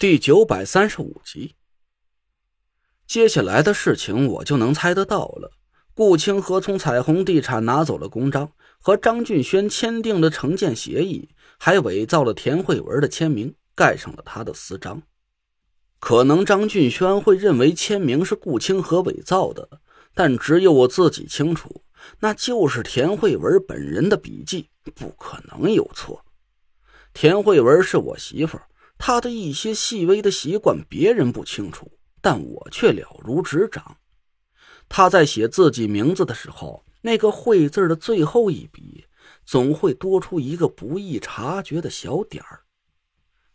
第九百三十五集，接下来的事情我就能猜得到了。顾清河从彩虹地产拿走了公章，和张俊轩签订了承建协议，还伪造了田慧文的签名，盖上了他的私章。可能张俊轩会认为签名是顾清河伪造的，但只有我自己清楚，那就是田慧文本人的笔迹，不可能有错。田慧文是我媳妇儿。他的一些细微的习惯，别人不清楚，但我却了如指掌。他在写自己名字的时候，那个“会”字的最后一笔，总会多出一个不易察觉的小点儿。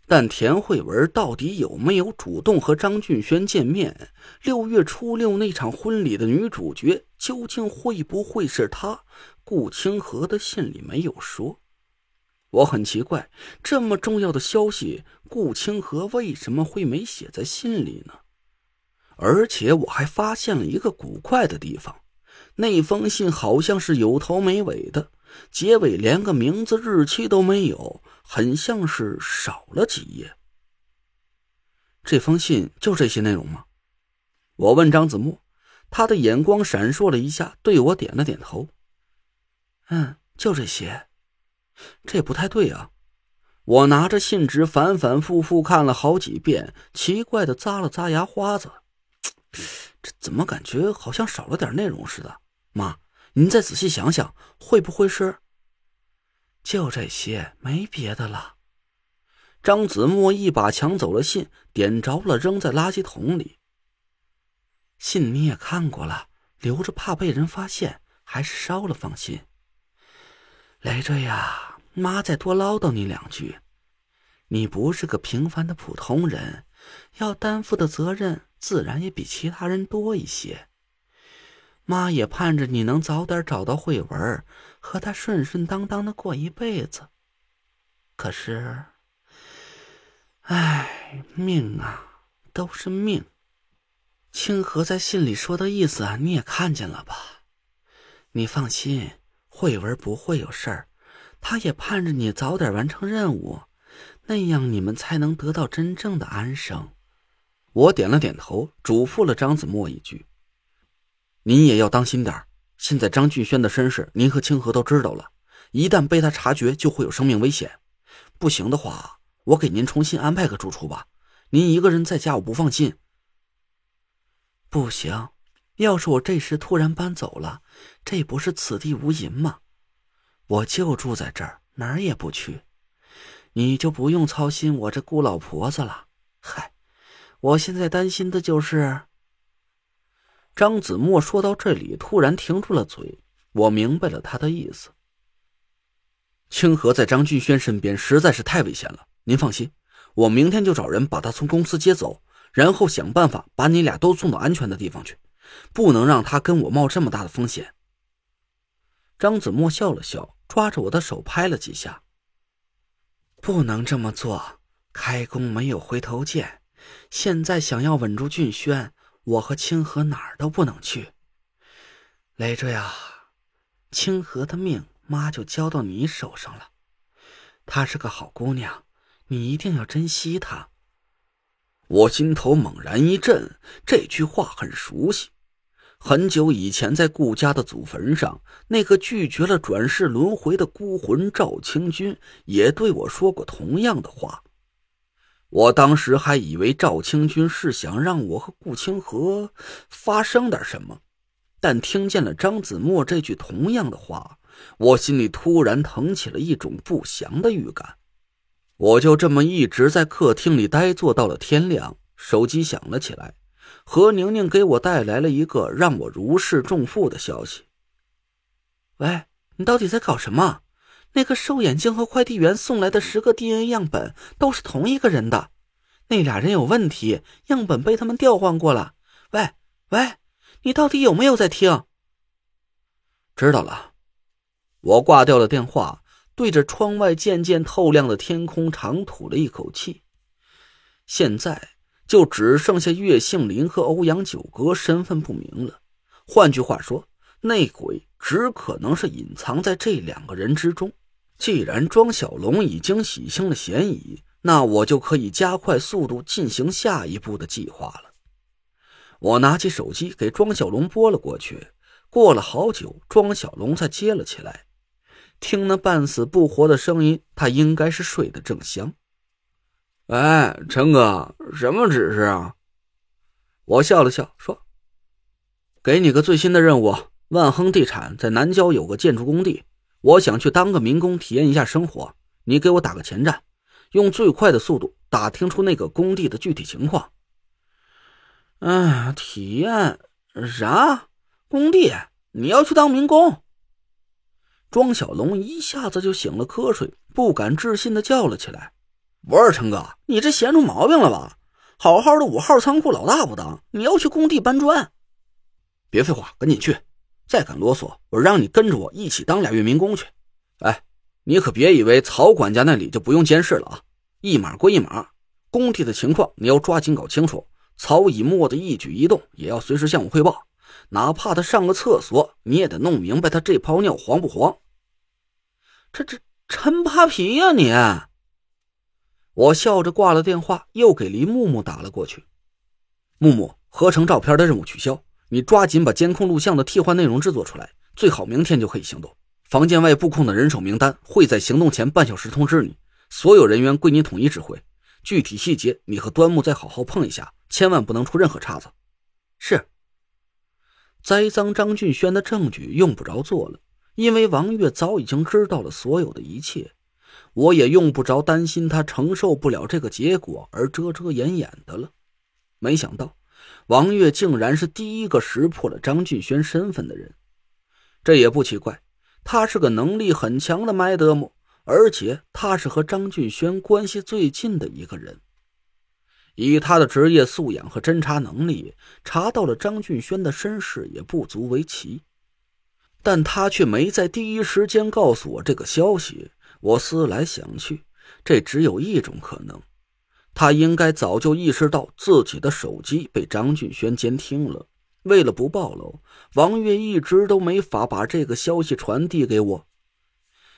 但田慧文到底有没有主动和张俊轩见面？六月初六那场婚礼的女主角，究竟会不会是他？顾清河的信里没有说。我很奇怪，这么重要的消息，顾清河为什么会没写在信里呢？而且我还发现了一个古怪的地方，那封信好像是有头没尾的，结尾连个名字、日期都没有，很像是少了几页。这封信就这些内容吗？我问张子墨，他的眼光闪烁了一下，对我点了点头。嗯，就这些。这不太对啊！我拿着信纸反反复复看了好几遍，奇怪的咂了咂牙花子。这怎么感觉好像少了点内容似的？妈，您再仔细想想，会不会是……就这些，没别的了。张子墨一把抢走了信，点着了，扔在垃圾桶里。信你也看过了，留着怕被人发现，还是烧了放心。累赘呀，妈再多唠叨你两句。你不是个平凡的普通人，要担负的责任自然也比其他人多一些。妈也盼着你能早点找到慧文，和他顺顺当当的过一辈子。可是，唉，命啊，都是命。清河在信里说的意思你也看见了吧？你放心。慧文不会有事儿，他也盼着你早点完成任务，那样你们才能得到真正的安生。我点了点头，嘱咐了张子墨一句：“您也要当心点现在张俊轩的身世，您和清河都知道了，一旦被他察觉，就会有生命危险。不行的话，我给您重新安排个住处吧。您一个人在家，我不放心。不行。”要是我这时突然搬走了，这不是此地无银吗？我就住在这儿，哪儿也不去，你就不用操心我这孤老婆子了。嗨，我现在担心的就是……张子墨说到这里，突然停住了嘴。我明白了他的意思。清河在张俊轩身边实在是太危险了，您放心，我明天就找人把他从公司接走，然后想办法把你俩都送到安全的地方去。不能让他跟我冒这么大的风险。张子墨笑了笑，抓着我的手拍了几下。不能这么做，开弓没有回头箭。现在想要稳住俊轩，我和清河哪儿都不能去。累赘啊，清河的命，妈就交到你手上了。她是个好姑娘，你一定要珍惜她。我心头猛然一震，这句话很熟悉。很久以前，在顾家的祖坟上，那个拒绝了转世轮回的孤魂赵清军也对我说过同样的话。我当时还以为赵清军是想让我和顾清河发生点什么，但听见了张子墨这句同样的话，我心里突然腾起了一种不祥的预感。我就这么一直在客厅里呆坐到了天亮，手机响了起来。何宁宁给我带来了一个让我如释重负的消息。喂，你到底在搞什么？那个瘦眼镜和快递员送来的十个 DNA 样本都是同一个人的，那俩人有问题，样本被他们调换过了。喂喂，你到底有没有在听？知道了，我挂掉了电话，对着窗外渐渐透亮的天空长吐了一口气。现在。就只剩下岳杏林和欧阳九阁身份不明了。换句话说，内鬼只可能是隐藏在这两个人之中。既然庄小龙已经洗清了嫌疑，那我就可以加快速度进行下一步的计划了。我拿起手机给庄小龙拨了过去，过了好久，庄小龙才接了起来。听那半死不活的声音，他应该是睡得正香。哎，陈哥，什么指示啊？我笑了笑说：“给你个最新的任务，万亨地产在南郊有个建筑工地，我想去当个民工，体验一下生活。你给我打个前站，用最快的速度打听出那个工地的具体情况。”嗯，体验啥？工地？你要去当民工？庄小龙一下子就醒了瞌睡，不敢置信的叫了起来：“不是陈哥，你这闲出毛病了吧？好好的五号仓库老大不当，你要去工地搬砖？别废话，赶紧去！再敢啰嗦，我让你跟着我一起当俩月民工去！哎，你可别以为曹管家那里就不用监视了啊！一码归一码，工地的情况你要抓紧搞清楚。曹以沫的一举一动也要随时向我汇报，哪怕他上个厕所，你也得弄明白他这泡尿黄不黄。”这这陈扒皮呀你！我笑着挂了电话，又给黎木木打了过去。木木，合成照片的任务取消，你抓紧把监控录像的替换内容制作出来，最好明天就可以行动。房间外布控的人手名单会在行动前半小时通知你，所有人员归你统一指挥。具体细节你和端木再好好碰一下，千万不能出任何岔子。是。栽赃张俊轩的证据用不着做了。因为王月早已经知道了所有的一切，我也用不着担心他承受不了这个结果而遮遮掩掩的了。没想到，王月竟然是第一个识破了张俊轩身份的人。这也不奇怪，他是个能力很强的麦德姆，而且他是和张俊轩关系最近的一个人。以他的职业素养和侦查能力，查到了张俊轩的身世也不足为奇。但他却没在第一时间告诉我这个消息。我思来想去，这只有一种可能：他应该早就意识到自己的手机被张俊轩监听了。为了不暴露，王月一直都没法把这个消息传递给我。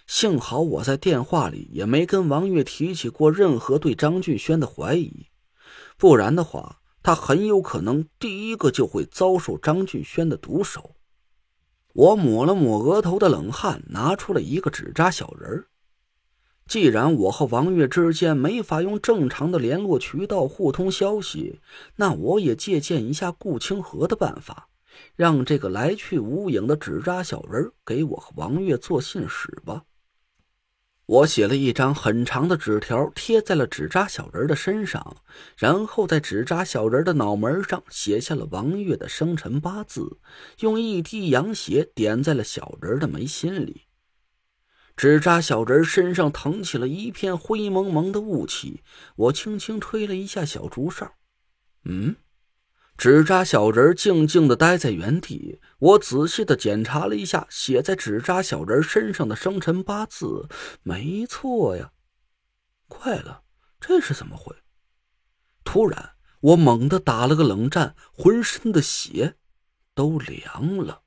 幸好我在电话里也没跟王月提起过任何对张俊轩的怀疑，不然的话，他很有可能第一个就会遭受张俊轩的毒手。我抹了抹额头的冷汗，拿出了一个纸扎小人既然我和王月之间没法用正常的联络渠道互通消息，那我也借鉴一下顾清河的办法，让这个来去无影的纸扎小人给我和王月做信使吧。我写了一张很长的纸条，贴在了纸扎小人的身上，然后在纸扎小人的脑门上写下了王月的生辰八字，用一滴羊血点在了小人的眉心里。纸扎小人身上腾起了一片灰蒙蒙的雾气，我轻轻吹了一下小竹哨，嗯。纸扎小人静静的待在原地，我仔细的检查了一下写在纸扎小人身上的生辰八字，没错呀。快了，这是怎么回？突然，我猛地打了个冷战，浑身的血都凉了。